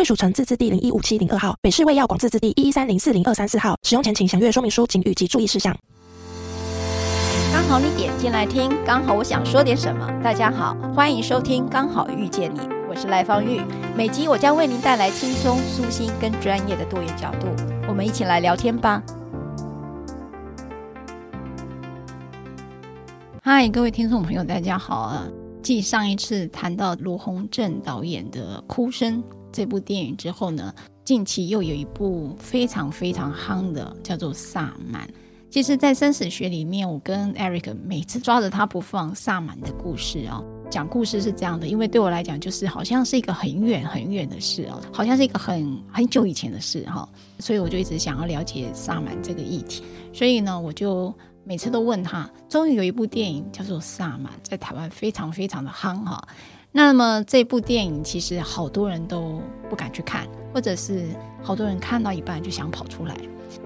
贵属城自治地零一五七零二号，北市卫药广自治地一一三零四零二三四号。使用前请详阅说明书、警语及注意事项。刚好你点进来听，刚好我想说点什么。大家好，欢迎收听《刚好遇见你》，我是赖芳玉。每集我将为您带来轻松、舒心跟专业的多元角度，我们一起来聊天吧。嗨，各位听众朋友，大家好啊！继上一次谈到罗宏正导演的《哭声》。这部电影之后呢，近期又有一部非常非常夯的，叫做《萨满》。其实，在生死学里面，我跟 Eric 每次抓着他不放，萨满的故事哦，讲故事是这样的，因为对我来讲，就是好像是一个很远很远的事哦，好像是一个很很久以前的事哈，所以我就一直想要了解萨满这个议题。所以呢，我就每次都问他，终于有一部电影叫做《萨满》，在台湾非常非常的夯哈。那么这部电影其实好多人都不敢去看，或者是好多人看到一半就想跑出来，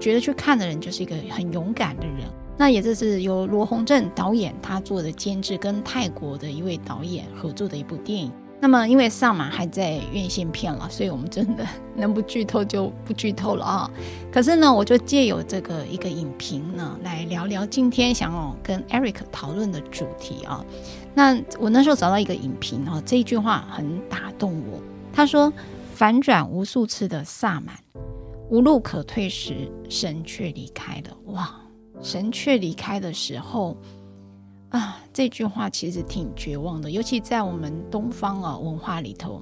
觉得去看的人就是一个很勇敢的人。那也就是由罗宏正导演他做的监制，跟泰国的一位导演合作的一部电影。那么因为萨满还在院线片了，所以我们真的能不剧透就不剧透了啊。可是呢，我就借由这个一个影评呢，来聊聊今天想要跟 Eric 讨论的主题啊。那我那时候找到一个影评哦，这一句话很打动我。他说：“反转无数次的萨满，无路可退时，神却离开了。”哇，神却离开的时候啊，这句话其实挺绝望的。尤其在我们东方啊文化里头，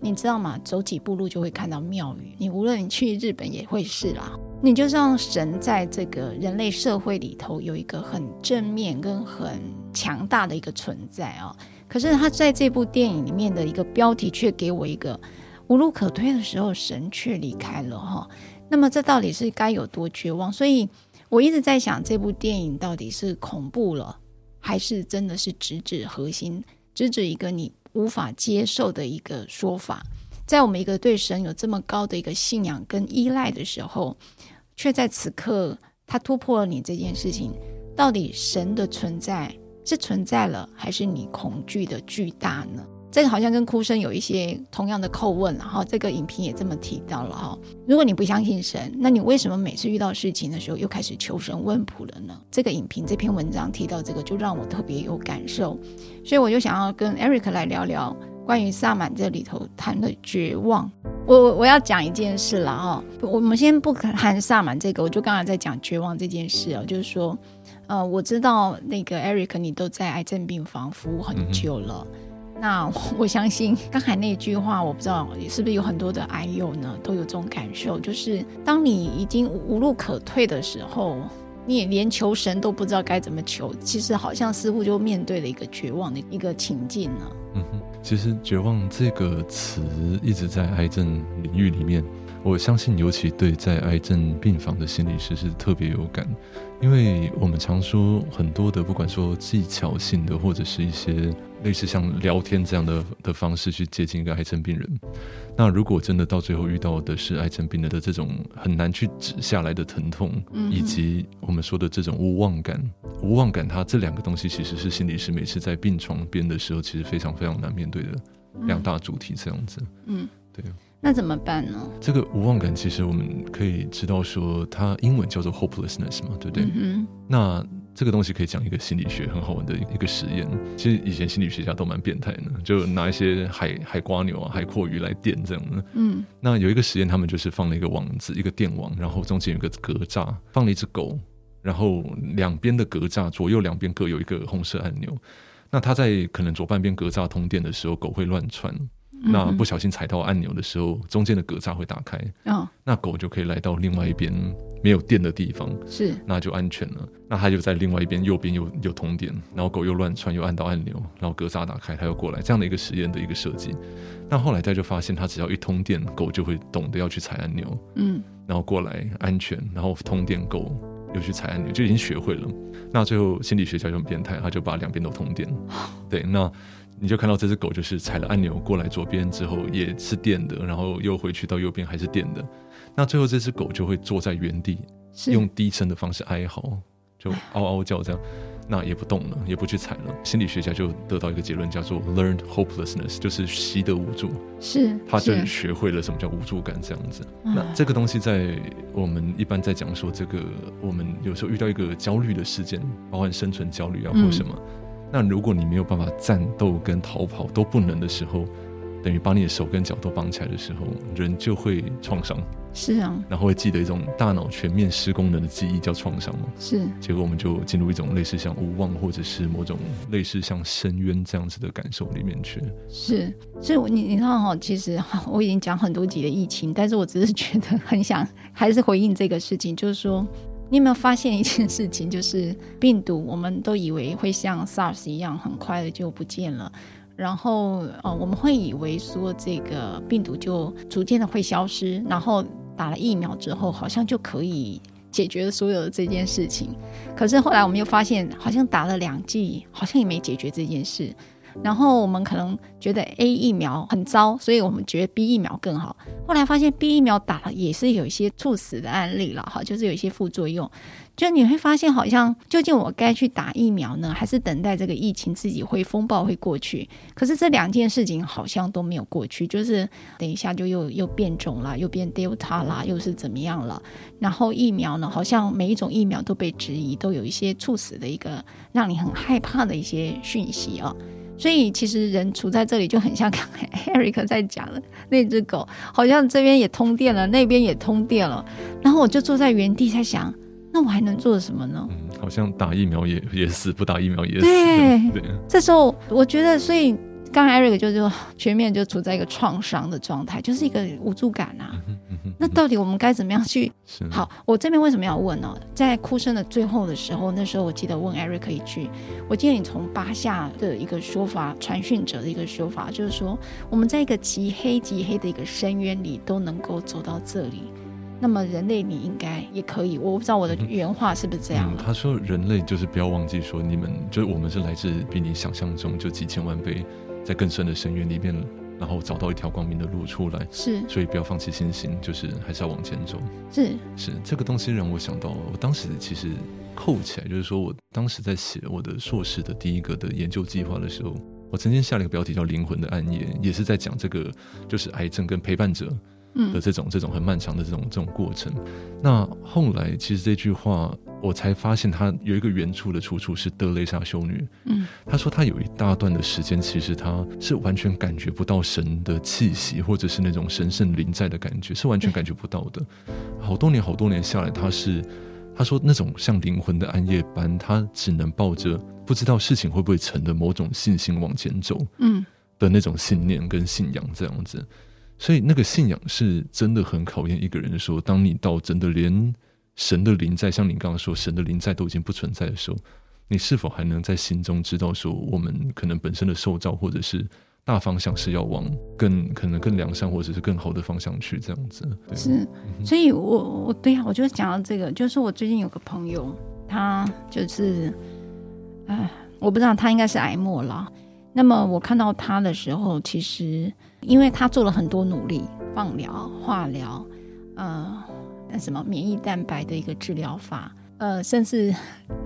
你知道吗？走几步路就会看到庙宇。你无论你去日本也会是啦。你就像神在这个人类社会里头有一个很正面跟很强大的一个存在啊，可是他在这部电影里面的一个标题却给我一个无路可退的时候，神却离开了哈。那么这到底是该有多绝望？所以我一直在想，这部电影到底是恐怖了，还是真的是直指核心，直指一个你无法接受的一个说法？在我们一个对神有这么高的一个信仰跟依赖的时候。却在此刻，他突破了你这件事情。到底神的存在是存在了，还是你恐惧的巨大呢？这个好像跟哭声有一些同样的叩问，然后这个影评也这么提到了哈。如果你不相信神，那你为什么每次遇到事情的时候又开始求神问卜了呢？这个影评这篇文章提到这个，就让我特别有感受，所以我就想要跟 Eric 来聊聊。关于萨满这里头谈的绝望，我我要讲一件事了哈。我们先不谈萨满这个，我就刚才在讲绝望这件事哦，就是说，呃，我知道那个 Eric 你都在癌症病房服务很久了，那我相信刚才那句话，我不知道是不是有很多的癌友呢都有这种感受，就是当你已经无路可退的时候。你也连求神都不知道该怎么求，其实好像似乎就面对了一个绝望的一个情境呢。嗯哼，其实“绝望”这个词一直在癌症领域里面，我相信尤其对在癌症病房的心理师是特别有感，因为我们常说很多的，不管说技巧性的或者是一些。类似像聊天这样的的方式去接近一个癌症病人，那如果真的到最后遇到的是癌症病人的这种很难去止下来的疼痛，嗯、以及我们说的这种无望感，无望感，它这两个东西其实是心理师每次在病床边的时候，其实非常非常难面对的两大主题，这样子。嗯，对。那怎么办呢？这个无望感，其实我们可以知道说，它英文叫做 hopelessness 嘛，对不对？嗯。那这个东西可以讲一个心理学很好玩的一个实验。其实以前心理学家都蛮变态的，就拿一些海海瓜牛啊、海阔鱼来电这样的。嗯，那有一个实验，他们就是放了一个网子，一个电网，然后中间有一个格栅，放了一只狗，然后两边的格栅左右两边各有一个红色按钮。那它在可能左半边格栅通电的时候，狗会乱窜。那不小心踩到按钮的时候，中间的格栅会打开，哦，那狗就可以来到另外一边没有电的地方，是，那就安全了。那它就在另外一边右边有有通电，然后狗又乱窜又按到按钮，然后格栅打开，它又过来，这样的一个实验的一个设计。那后来大家就发现，它只要一通电，狗就会懂得要去踩按钮，嗯，然后过来安全，然后通电狗又去踩按钮，就已经学会了。那最后心理学家就很变态，他就把两边都通电，对，那。你就看到这只狗，就是踩了按钮过来左边之后也是电的，然后又回去到右边还是电的。那最后这只狗就会坐在原地，用低声的方式哀嚎，就嗷嗷叫这样，那也不动了，也不去踩了。心理学家就得到一个结论，叫做 learned hopelessness，就是习得无助。是，他就学会了什么叫无助感这样子。那这个东西在我们一般在讲说，这个我们有时候遇到一个焦虑的事件，包含生存焦虑啊或什么。嗯那如果你没有办法战斗跟逃跑都不能的时候，等于把你的手跟脚都绑起来的时候，人就会创伤。是啊，然后会记得一种大脑全面失功能的记忆叫创伤嘛。是，结果我们就进入一种类似像无望或者是某种类似像深渊这样子的感受里面去。是，所以你你看哈，其实我已经讲很多集的疫情，但是我只是觉得很想还是回应这个事情，就是说。你有没有发现一件事情，就是病毒，我们都以为会像 SARS 一样，很快的就不见了。然后，呃，我们会以为说这个病毒就逐渐的会消失，然后打了疫苗之后，好像就可以解决所有的这件事情。可是后来我们又发现，好像打了两剂，好像也没解决这件事。然后我们可能觉得 A 疫苗很糟，所以我们觉得 B 疫苗更好。后来发现 B 疫苗打了也是有一些猝死的案例了，哈，就是有一些副作用。就你会发现，好像究竟我该去打疫苗呢，还是等待这个疫情自己会风暴会过去？可是这两件事情好像都没有过去，就是等一下就又又变种了，又变 Delta 啦，又是怎么样了？然后疫苗呢，好像每一种疫苗都被质疑，都有一些猝死的一个让你很害怕的一些讯息啊。所以其实人处在这里就很像刚才 Eric 在讲的那只狗，好像这边也通电了，那边也通电了，然后我就坐在原地在想，那我还能做什么呢？嗯，好像打疫苗也也死，不打疫苗也死。对，对，这时候我觉得，所以。刚才 Eric 就就全面就处在一个创伤的状态，就是一个无助感啊。那到底我们该怎么样去？好，我这边为什么要问呢？在哭声的最后的时候，那时候我记得问 Eric 一句，我记得你从巴夏的一个说法，传讯者的一个说法，就是说我们在一个极黑极黑的一个深渊里都能够走到这里，那么人类你应该也可以。我不知道我的原话是不是这样。嗯，他说人类就是不要忘记说，你们就是我们是来自比你想象中就几千万倍。在更深的深渊里面，然后找到一条光明的路出来。是，所以不要放弃信心，就是还是要往前走。是是，这个东西让我想到，我当时其实扣起来，就是说我当时在写我的硕士的第一个的研究计划的时候，我曾经下了一个标题叫《灵魂的暗夜》，也是在讲这个，就是癌症跟陪伴者。嗯的这种这种很漫长的这种这种过程，那后来其实这句话我才发现，它有一个原处的出处是德雷莎修女。嗯，她说她有一大段的时间，其实她是完全感觉不到神的气息，或者是那种神圣临在的感觉，是完全感觉不到的。好多年好多年下来，她是她说那种像灵魂的暗夜般，她只能抱着不知道事情会不会成的某种信心往前走。嗯，的那种信念跟信仰这样子。所以那个信仰是真的很考验一个人的时候，当你到真的连神的灵在，像你刚刚说神的灵在都已经不存在的时候，你是否还能在心中知道说，我们可能本身的受造或者是大方向是要往更可能更良善或者是更好的方向去这样子？对。是，所以我我对呀，我就讲到这个，就是我最近有个朋友，他就是，哎，我不知道他应该是癌末了。那么我看到他的时候，其实。因为他做了很多努力，放疗、化疗，呃，那什么免疫蛋白的一个治疗法，呃，甚至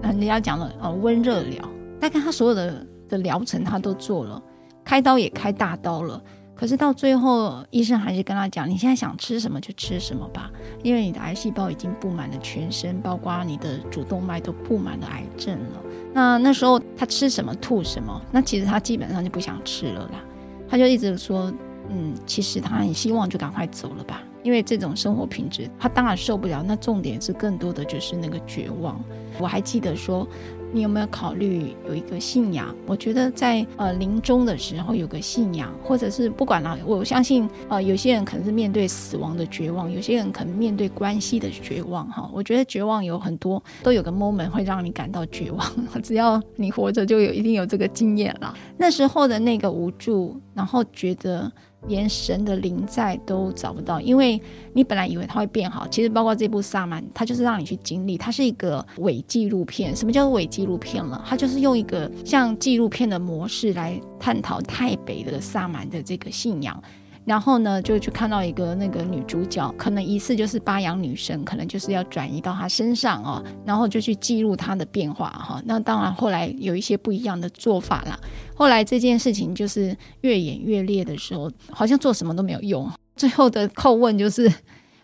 人家讲了呃温热疗，大概他所有的的疗程他都做了，开刀也开大刀了，可是到最后医生还是跟他讲，你现在想吃什么就吃什么吧，因为你的癌细胞已经布满了全身，包括你的主动脉都布满了癌症了。那那时候他吃什么吐什么，那其实他基本上就不想吃了啦。他就一直说，嗯，其实他很希望就赶快走了吧，因为这种生活品质他当然受不了。那重点是更多的就是那个绝望。我还记得说，你有没有考虑有一个信仰？我觉得在呃临终的时候有个信仰，或者是不管了，我相信呃有些人可能是面对死亡的绝望，有些人可能面对关系的绝望哈。我觉得绝望有很多，都有个 moment 会让你感到绝望。只要你活着，就有一定有这个经验了。那时候的那个无助，然后觉得。连神的灵在都找不到，因为你本来以为它会变好，其实包括这部《萨满》，它就是让你去经历，它是一个伪纪录片。什么叫伪纪录片了？它就是用一个像纪录片的模式来探讨太北的萨满的这个信仰。然后呢，就去看到一个那个女主角，可能疑似就是巴扬女神，可能就是要转移到她身上哦，然后就去记录她的变化哈。那当然后来有一些不一样的做法啦。后来这件事情就是越演越烈的时候，好像做什么都没有用。最后的叩问就是，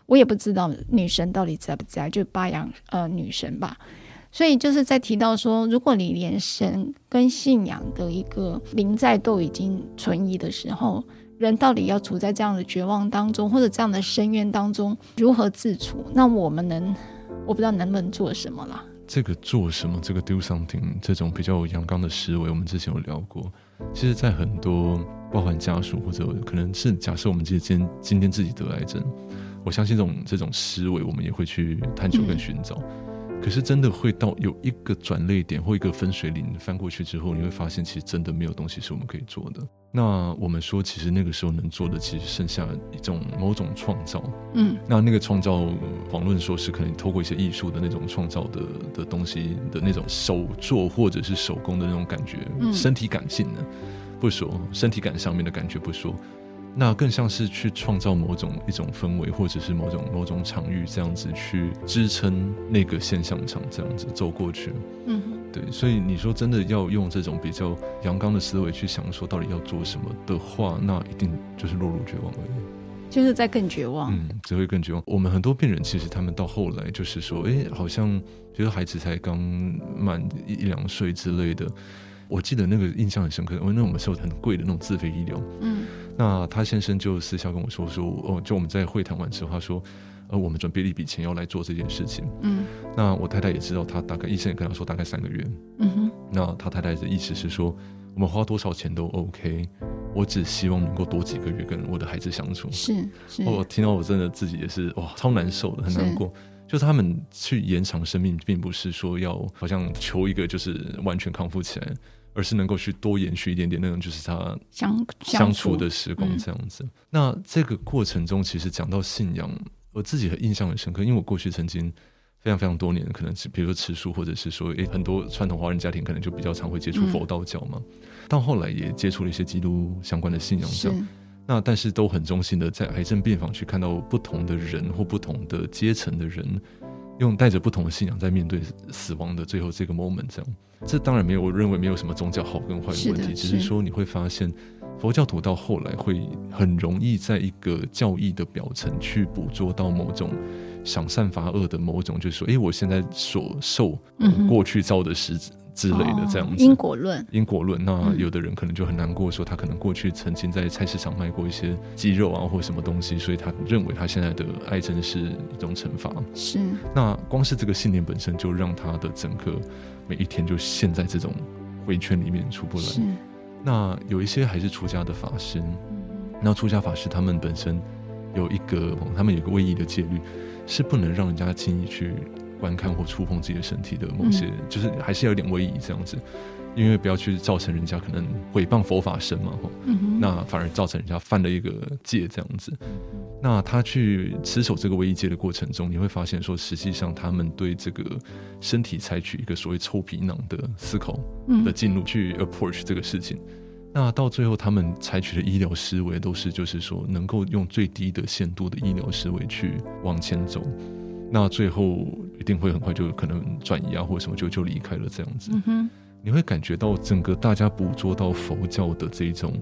我也不知道女神到底在不在，就巴扬呃女神吧。所以就是在提到说，如果你连神跟信仰的一个临在都已经存疑的时候。人到底要处在这样的绝望当中，或者这样的深渊当中，如何自处？那我们能，我不知道能不能做什么啦。这个做什么？这个 do something，这种比较阳刚的思维，我们之前有聊过。其实，在很多包含家属或者可能是假设我们今天今天自己得癌症，我相信这种这种思维，我们也会去探求跟寻找。嗯可是真的会到有一个转泪点或一个分水岭翻过去之后，你会发现其实真的没有东西是我们可以做的。那我们说，其实那个时候能做的，其实剩下一种某种创造。嗯，那那个创造，遑论说是可能透过一些艺术的那种创造的的东西的那种手作或者是手工的那种感觉，身体感性的不说，身体感上面的感觉不说。那更像是去创造某种一种氛围，或者是某种某种场域，这样子去支撑那个现象场，这样子走过去。嗯，对。所以你说真的要用这种比较阳刚的思维去想说到底要做什么的话，那一定就是落入绝望而已，就是在更绝望。嗯，只会更绝望。我们很多病人其实他们到后来就是说，哎，好像觉得孩子才刚满一两岁之类的。我记得那个印象很深刻，因为那我们是有很贵的那种自费医疗。嗯。那他先生就私下跟我说说哦，就我们在会谈完之后，他说，呃，我们准备了一笔钱要来做这件事情。嗯，那我太太也知道，他大概医生也跟他说大概三个月。嗯哼，那他太太的意思是说，我们花多少钱都 OK，我只希望能够多几个月跟我的孩子相处。是是，我听到我真的自己也是哇，超难受的，很难过。就是他们去延长生命，并不是说要好像求一个就是完全康复起来。而是能够去多延续一点点那种，就是他相相处的时光这样子。嗯、那这个过程中，其实讲到信仰，我自己很印象很深刻，因为我过去曾经非常非常多年，可能是比如说吃素，或者是说，诶，很多传统华人家庭可能就比较常会接触佛道教嘛。嗯、到后来也接触了一些基督相关的信仰，这样。那但是都很衷心的在癌症病房去看到不同的人或不同的阶层的人。用带着不同的信仰在面对死亡的最后这个 moment，这样，这当然没有，我认为没有什么宗教好跟坏的问题，是，只是说你会发现，佛教徒到后来会很容易在一个教义的表层去捕捉到某种想善罚恶的某种，就是说，哎，我现在所受过去造的实质。之类的这样子，因果论，因果论。那有的人可能就很难过，说他可能过去曾经在菜市场卖过一些鸡肉啊，或者什么东西，所以他认为他现在的癌症是一种惩罚。是。那光是这个信念本身，就让他的整个每一天就陷在这种回圈里面出不来。是。那有一些还是出家的法师，那出家法师他们本身有一个，他们有一个唯一的戒律，是不能让人家轻易去。观看或触碰自己的身体的某些，嗯、就是还是要有点威仪这样子，因为不要去造成人家可能毁谤佛法身嘛，嗯、那反而造成人家犯了一个戒这样子。那他去持守这个威仪戒的过程中，你会发现说，实际上他们对这个身体采取一个所谓臭皮囊的思考的进入去 approach 这个事情。嗯、那到最后，他们采取的医疗思维都是就是说，能够用最低的限度的医疗思维去往前走。那最后一定会很快就可能转移啊，或者什么就就离开了这样子。你会感觉到整个大家捕捉到佛教的这一种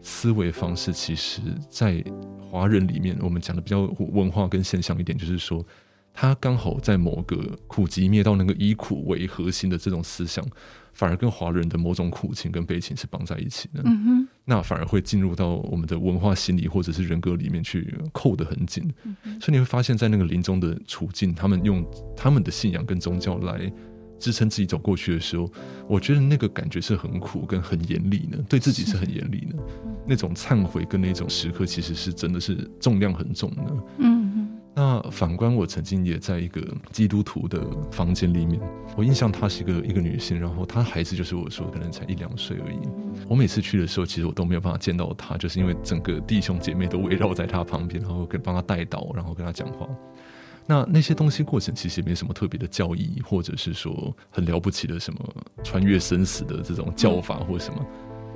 思维方式，其实，在华人里面，我们讲的比较文化跟现象一点，就是说，他刚好在某个苦集灭到那个以苦为核心的这种思想。反而跟华人的某种苦情跟悲情是绑在一起的，嗯哼，那反而会进入到我们的文化心理或者是人格里面去扣得很紧，嗯，所以你会发现在那个临终的处境，他们用他们的信仰跟宗教来支撑自己走过去的时候，我觉得那个感觉是很苦跟很严厉的，对自己是很严厉的。那种忏悔跟那种时刻，其实是真的是重量很重的。那反观我曾经也在一个基督徒的房间里面，我印象她是一个一个女性，然后她孩子就是我说可能才一两岁而已。我每次去的时候，其实我都没有办法见到她，就是因为整个弟兄姐妹都围绕在她旁边，然后跟帮她带祷，然后跟她讲话。那那些东西过程其实也没什么特别的教义，或者是说很了不起的什么穿越生死的这种教法或什么。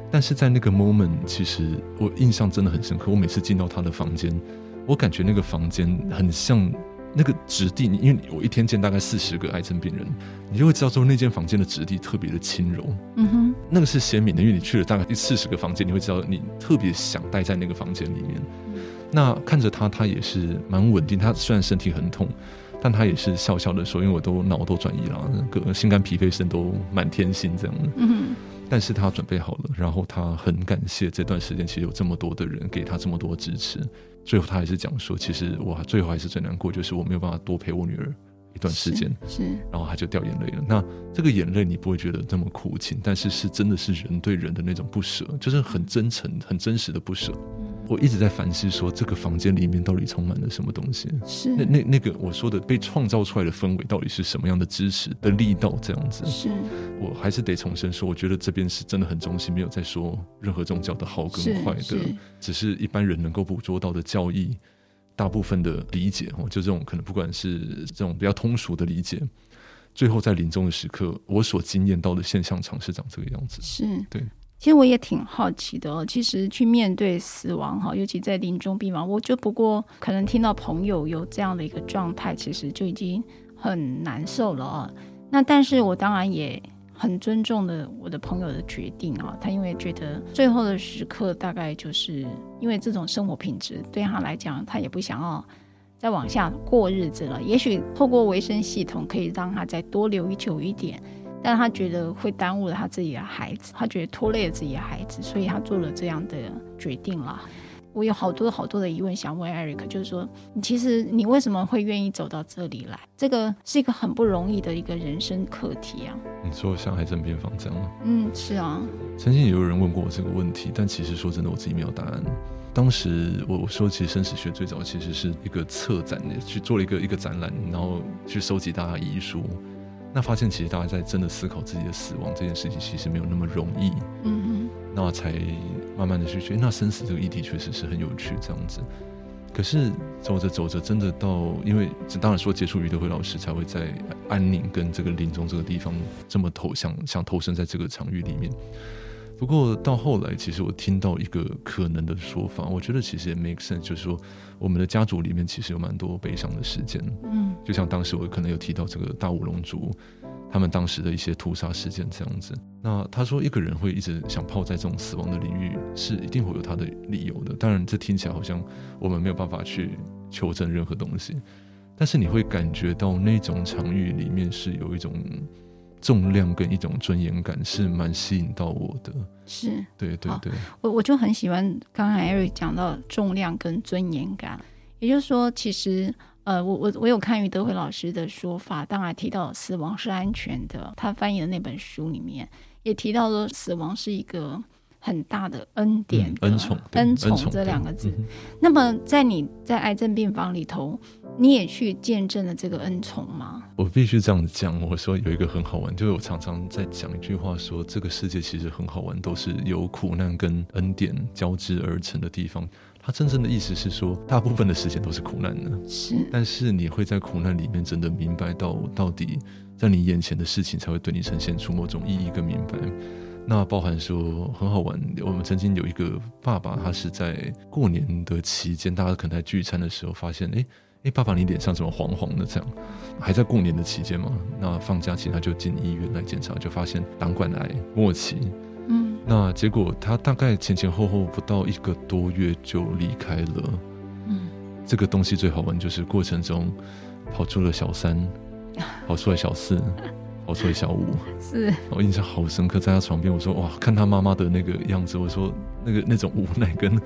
但是在那个 moment，其实我印象真的很深刻。我每次进到她的房间。我感觉那个房间很像那个质地，因为我一天见大概四十个癌症病人，你就会知道说那间房间的质地特别的轻柔。嗯哼，那个是鲜明的，因为你去了大概四十个房间，你会知道你特别想待在那个房间里面。那看着他，他也是蛮稳定。他虽然身体很痛，但他也是笑笑的说：“因为我都脑都转移了，那个心肝脾肺肾都满天星这样。”嗯哼，但是他准备好了，然后他很感谢这段时间其实有这么多的人给他这么多支持。最后他还是讲说，其实我最后还是最难过，就是我没有办法多陪我女儿一段时间，是，然后他就掉眼泪了。那这个眼泪你不会觉得那么苦情，但是是真的是人对人的那种不舍，就是很真诚、很真实的不舍。我一直在反思说，这个房间里面到底充满了什么东西？是那那那个我说的被创造出来的氛围，到底是什么样的支持的力道？这样子，是我还是得重申说，我觉得这边是真的很中心，没有在说任何宗教的好跟坏的，只是一般人能够捕捉到的教义，大部分的理解哦，就这种可能不管是这种比较通俗的理解，最后在临终的时刻，我所经验到的现象常是长这个样子，是对。其实我也挺好奇的哦。其实去面对死亡哈，尤其在临终病房，我就不过可能听到朋友有这样的一个状态，其实就已经很难受了啊。那但是我当然也很尊重的我的朋友的决定啊。他因为觉得最后的时刻，大概就是因为这种生活品质对他来讲，他也不想要再往下过日子了。也许透过维生系统可以让他再多留久一点。但他觉得会耽误了他自己的孩子，他觉得拖累了自己的孩子，所以他做了这样的决定了。我有好多好多的疑问想问 Eric，就是说，你其实你为什么会愿意走到这里来？这个是一个很不容易的一个人生课题啊。你说像癌症病房这样吗？嗯，是啊。曾经也有人问过我这个问题，但其实说真的，我自己没有答案。当时我我说，其实生死学最早其实是一个策展的，去做了一个一个展览，然后去收集大家遗书。那发现其实大家在真的思考自己的死亡这件事情，其实没有那么容易。嗯哼，那才慢慢的去觉得，那生死这个议题确实是很有趣，这样子。可是走着走着，真的到，因为当然说接触于德辉老师，才会在安宁跟这个临终这个地方这么投想想投身在这个场域里面。不过到后来，其实我听到一个可能的说法，我觉得其实也 make sense，就是说我们的家族里面其实有蛮多悲伤的事件，嗯，就像当时我可能有提到这个大五龙族，他们当时的一些屠杀事件这样子。那他说一个人会一直想泡在这种死亡的领域，是一定会有他的理由的。当然，这听起来好像我们没有办法去求证任何东西，但是你会感觉到那种场域里面是有一种。重量跟一种尊严感是蛮吸引到我的，是。对对对，我我就很喜欢刚才 Eric 讲到重量跟尊严感，也就是说，其实呃，我我我有看于德辉老师的说法，当然提到死亡是安全的，他翻译的那本书里面也提到说，死亡是一个很大的恩典的、嗯、恩宠，恩宠这两个字。嗯、那么在你在癌症病房里头。你也去见证了这个恩宠吗？我必须这样讲。我说有一个很好玩，就是我常常在讲一句话说，说这个世界其实很好玩，都是由苦难跟恩典交织而成的地方。它真正的意思是说，大部分的时间都是苦难的，是。但是你会在苦难里面真的明白到，到底在你眼前的事情才会对你呈现出某种意义跟明白。那包含说很好玩，我们曾经有一个爸爸，他是在过年的期间，大家可能在聚餐的时候发现，哎。哎，爸爸，你脸上怎么黄黄的？这样还在过年的期间嘛？那放假期他就进医院来检查，就发现胆管癌末期。嗯，那结果他大概前前后后不到一个多月就离开了。嗯，这个东西最好玩就是过程中跑出了小三，跑出了小四。跑出来小五，是。我印象好深刻，在他床边，我说哇，看他妈妈的那个样子，我说那个那种无奈跟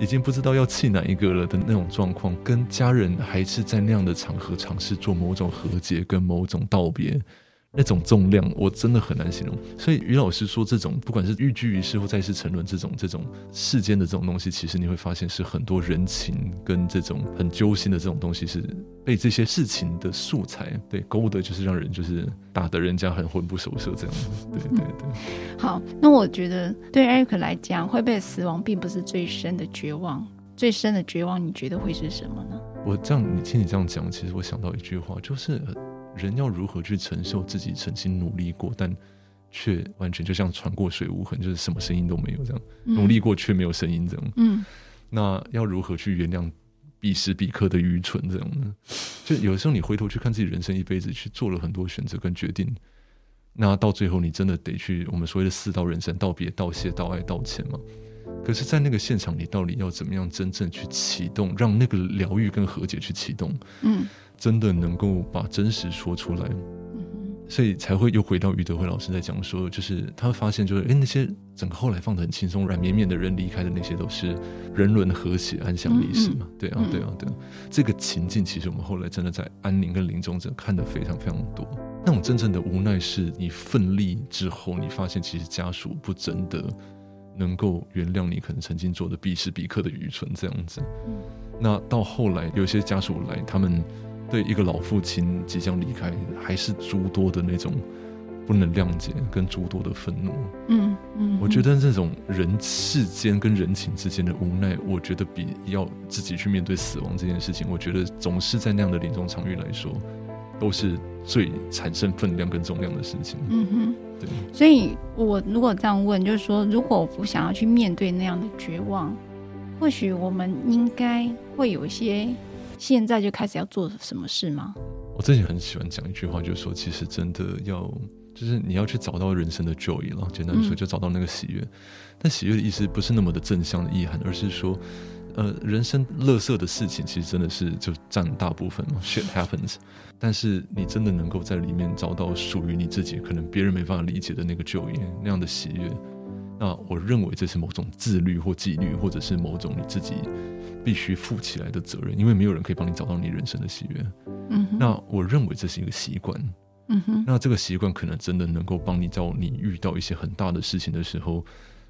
已经不知道要气哪一个了的那种状况，跟家人还是在那样的场合尝试做某种和解跟某种道别，那种重量，我真的很难形容。所以于老师说，这种不管是寓居于世或再世沉沦，这种这种世间的这种东西，其实你会发现是很多人情跟这种很揪心的这种东西，是被这些事情的素材对勾的，就是让人就是打得人家很魂不守舍这样子。对对对。好，那我觉得对 Eric 来讲，会被死亡并不是最深的绝望，最深的绝望，你觉得会是什么呢？我这样，你听你这样讲，其实我想到一句话，就是。人要如何去承受自己曾经努力过，但却完全就像船过水无痕，就是什么声音都没有这样。嗯、努力过却没有声音这样。嗯，那要如何去原谅彼时彼刻的愚蠢这样呢？就有的时候你回头去看自己人生一辈子，去做了很多选择跟决定，那到最后你真的得去我们所谓的四道人生：道别、道谢、道爱、道歉嘛。可是，在那个现场，你到底要怎么样真正去启动，让那个疗愈跟和解去启动？嗯。真的能够把真实说出来，所以才会又回到余德辉老师在讲说，就是他会发现，就是哎，那些整个后来放的很轻松、软绵绵的人离开的那些，都是人伦和谐、安详离世嘛。对啊，对啊，对啊。这个情境，其实我们后来真的在安宁跟临终者看得非常非常多。那种真正的无奈，是你奋力之后，你发现其实家属不真的能够原谅你可能曾经做的彼时彼刻的愚蠢这样子。那到后来，有些家属来，他们。对一个老父亲即将离开，还是诸多的那种不能谅解跟诸多的愤怒。嗯嗯，我觉得这种人世间跟人情之间的无奈，我觉得比要自己去面对死亡这件事情，我觉得总是在那样的临终场域来说，都是最产生分量跟重量的事情。嗯哼，对。所以我如果这样问，就是说，如果我不想要去面对那样的绝望，或许我们应该会有一些。现在就开始要做什么事吗？我自己很喜欢讲一句话，就是说，其实真的要，就是你要去找到人生的 joy 了。简单说，就找到那个喜悦。嗯、但喜悦的意思不是那么的正向的意涵，而是说，呃，人生乐色的事情其实真的是就占大部分嘛，shit happens。但是你真的能够在里面找到属于你自己，可能别人没办法理解的那个 joy，那样的喜悦。那我认为这是某种自律或纪律，或者是某种你自己。必须负起来的责任，因为没有人可以帮你找到你人生的喜悦。嗯，那我认为这是一个习惯。嗯哼，那这个习惯可能真的能够帮你，到你遇到一些很大的事情的时候，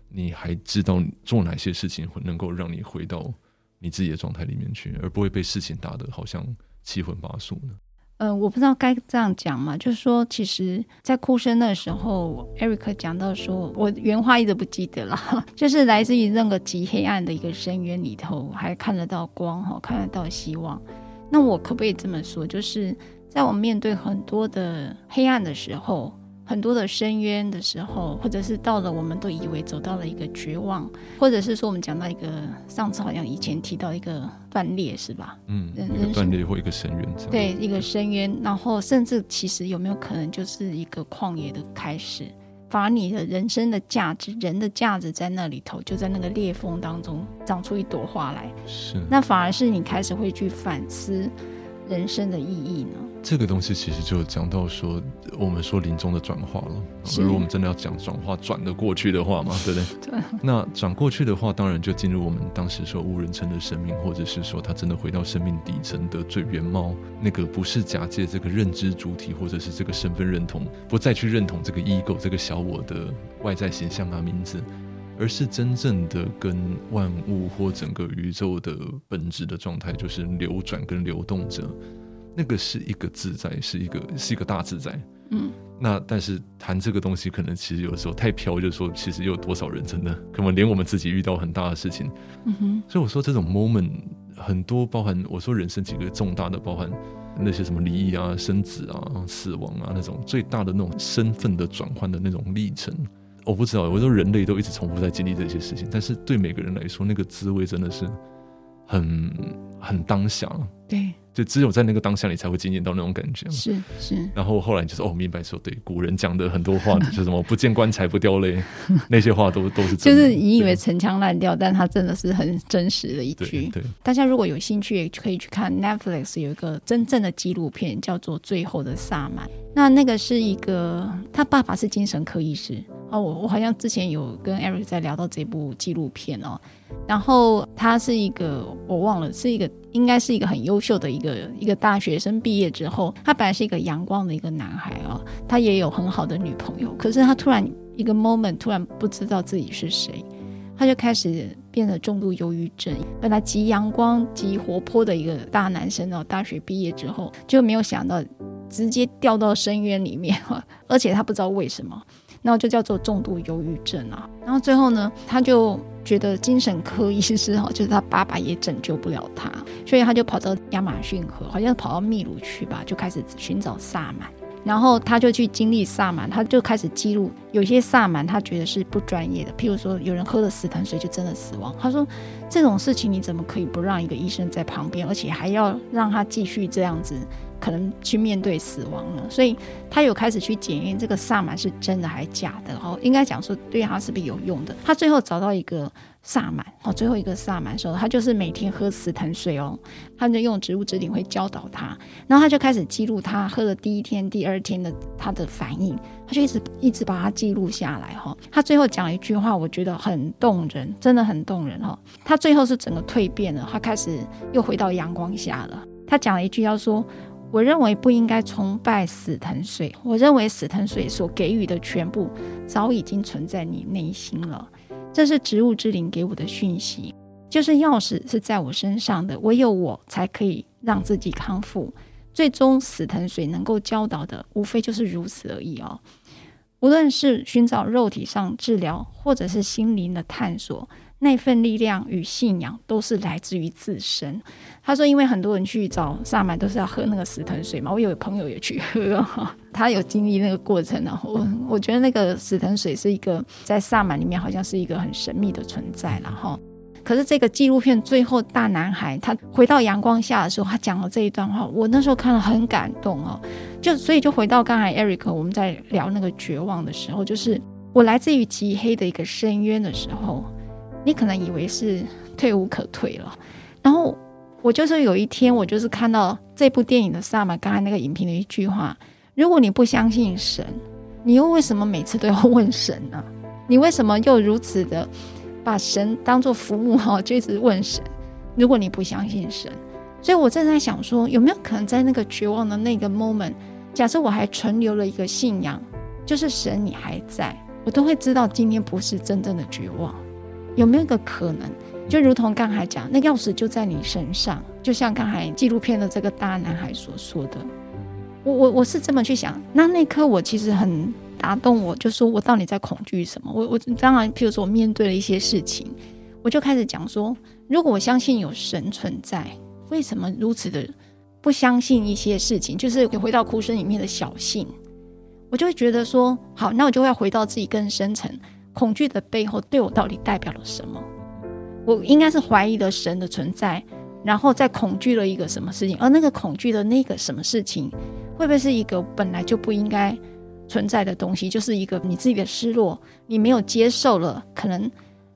你还知道做哪些事情会能够让你回到你自己的状态里面去，而不会被事情打得好像七荤八素呢。嗯，我不知道该这样讲嘛，就是说，其实，在哭声的时候，Eric 讲到说，我原话一直不记得了，就是来自于那个极黑暗的一个深渊里头，还看得到光哈，看得到希望。那我可不可以这么说，就是在我们面对很多的黑暗的时候，很多的深渊的时候，或者是到了我们都以为走到了一个绝望，或者是说我们讲到一个上次好像以前提到一个断裂是吧？嗯，一个断裂或一个深渊。对，一个深渊，然后甚至其实有没有可能就是一个旷野的开始？反而你的人生的价值，人的价值在那里头，就在那个裂缝当中长出一朵花来。是，那反而是你开始会去反思人生的意义呢？这个东西其实就讲到说，我们说临终的转化了。如果我们真的要讲转化转得过去的话嘛，对不对？对。那转过去的话，当然就进入我们当时说无人称的生命，或者是说他真的回到生命底层的最原貌，那个不是假借这个认知主体，或者是这个身份认同，不再去认同这个 ego 这个小我的外在形象啊名字，而是真正的跟万物或整个宇宙的本质的状态，就是流转跟流动着。那个是一个自在，是一个是一个大自在。嗯，那但是谈这个东西，可能其实有时候太飘，就是说，其实有多少人真的可能连我们自己遇到很大的事情。嗯哼，所以我说这种 moment 很多，包含我说人生几个重大的，包含那些什么离异啊、生子啊、死亡啊那种最大的那种身份的转换的那种历程。我不知道，我说人类都一直重复在经历这些事情，但是对每个人来说，那个滋味真的是很很当下。对。就只有在那个当下，你才会经验到那种感觉。是是。然后后来就是哦，明白说对，古人讲的很多话，就是什么“不见棺材不掉泪”，那些话都都是真的。就是你以为陈腔滥调，但它真的是很真实的一句。对，对大家如果有兴趣，也可以去看 Netflix 有一个真正的纪录片，叫做《最后的萨满》。那那个是一个，他爸爸是精神科医师，哦，我我好像之前有跟 Eric 在聊到这部纪录片哦，然后他是一个我忘了是一个应该是一个很优秀的一个一个大学生，毕业之后他本来是一个阳光的一个男孩哦，他也有很好的女朋友，可是他突然一个 moment 突然不知道自己是谁，他就开始变得重度忧郁症。本来极阳光极活泼的一个大男生哦，大学毕业之后就没有想到直接掉到深渊里面，而且他不知道为什么。然后就叫做重度忧郁症啊，然后最后呢，他就觉得精神科医师哈，就是他爸爸也拯救不了他，所以他就跑到亚马逊河，好像跑到秘鲁去吧，就开始寻找萨满。然后他就去经历萨满，他就开始记录有些萨满他觉得是不专业的，譬如说有人喝了死藤水就真的死亡，他说这种事情你怎么可以不让一个医生在旁边，而且还要让他继续这样子？可能去面对死亡了，所以他有开始去检验这个萨满是真的还是假的哦。应该讲说对他是不是有用的？他最后找到一个萨满哦，最后一个萨满说他就是每天喝死藤水哦，他就用植物指点会教导他，然后他就开始记录他喝了第一天、第二天的他的反应，他就一直一直把它记录下来哈。他最后讲了一句话，我觉得很动人，真的很动人哈。他最后是整个蜕变了，他开始又回到阳光下了。他讲了一句要说。我认为不应该崇拜死藤水。我认为死藤水所给予的全部早已经存在你内心了。这是植物之灵给我的讯息，就是钥匙是在我身上的，唯有我才可以让自己康复。最终，死藤水能够教导的，无非就是如此而已哦。无论是寻找肉体上治疗，或者是心灵的探索。那份力量与信仰都是来自于自身。他说，因为很多人去找萨满都是要喝那个死藤水嘛。我有朋友也去喝，他有经历那个过程。然后我觉得那个死藤水是一个在萨满里面好像是一个很神秘的存在。然后，可是这个纪录片最后大男孩他回到阳光下的时候，他讲了这一段话，我那时候看了很感动哦。就所以就回到刚才 Eric 我们在聊那个绝望的时候，就是我来自于极黑的一个深渊的时候。你可能以为是退无可退了，然后我就是有一天，我就是看到这部电影的萨满刚才那个影评的一句话：如果你不相信神，你又为什么每次都要问神呢？你为什么又如此的把神当做服务哈，就一直问神？如果你不相信神，所以我正在想说，有没有可能在那个绝望的那个 moment，假设我还存留了一个信仰，就是神你还在，我都会知道今天不是真正的绝望。有没有一个可能，就如同刚才讲，那钥匙就在你身上，就像刚才纪录片的这个大男孩所说的。我我我是这么去想，那那刻我其实很打动我，就说我到底在恐惧什么？我我当然，譬如说我面对了一些事情，我就开始讲说，如果我相信有神存在，为什么如此的不相信一些事情？就是回到哭声里面的小信，我就会觉得说，好，那我就会回到自己更深层。恐惧的背后对我到底代表了什么？我应该是怀疑了神的存在，然后再恐惧了一个什么事情？而那个恐惧的那个什么事情，会不会是一个本来就不应该存在的东西？就是一个你自己的失落，你没有接受了，可能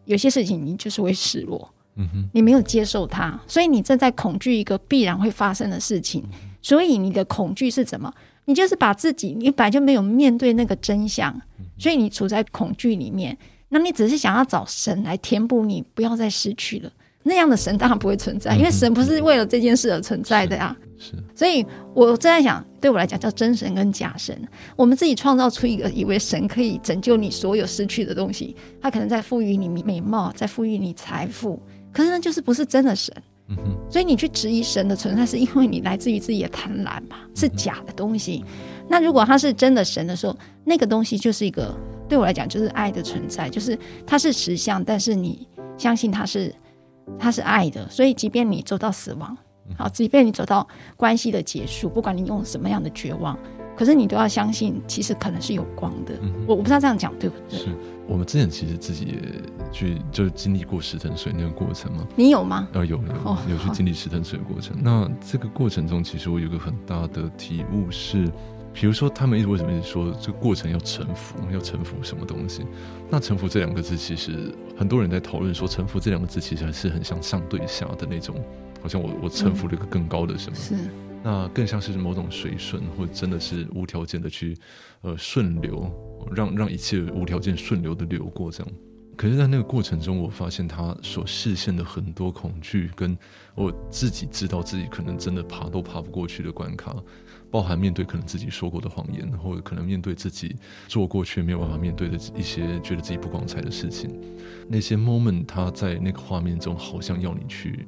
有些事情你就是会失落。嗯哼，你没有接受它，所以你正在恐惧一个必然会发生的事情。所以你的恐惧是怎么？你就是把自己，你本来就没有面对那个真相。所以你处在恐惧里面，那你只是想要找神来填补你，不要再失去了。那样的神当然不会存在，因为神不是为了这件事而存在的呀。是，所以我正在想，对我来讲叫真神跟假神。我们自己创造出一个以为神可以拯救你所有失去的东西，他可能在赋予你美貌，在赋予你财富，可是那就是不是真的神。嗯哼。所以你去质疑神的存在，是因为你来自于自己的贪婪嘛，是假的东西。那如果他是真的神的时候，那个东西就是一个对我来讲就是爱的存在，就是它是实相，但是你相信它是它是爱的，所以即便你走到死亡，好，即便你走到关系的结束，不管你用什么样的绝望，可是你都要相信，其实可能是有光的。嗯、我我不知道这样讲对不对？是我们之前其实自己也去就经历过石藤水那个过程吗？你有吗？啊，有有有去经历石藤水的过程。那这个过程中，其实我有个很大的体悟是。比如说，他们一直为什么一直说这个过程要臣服，要臣服什么东西？那臣服这两个字，其实很多人在讨论说，臣服这两个字其实还是很像上对下的那种，好像我我臣服了一个更高的什么。是。那更像是某种随顺，或真的是无条件的去呃顺流，让让一切无条件顺流的流过这样。可是，在那个过程中，我发现他所实现的很多恐惧，跟我自己知道自己可能真的爬都爬不过去的关卡，包含面对可能自己说过的谎言，或者可能面对自己做过却没有办法面对的一些觉得自己不光彩的事情。那些 moment，他在那个画面中好像要你去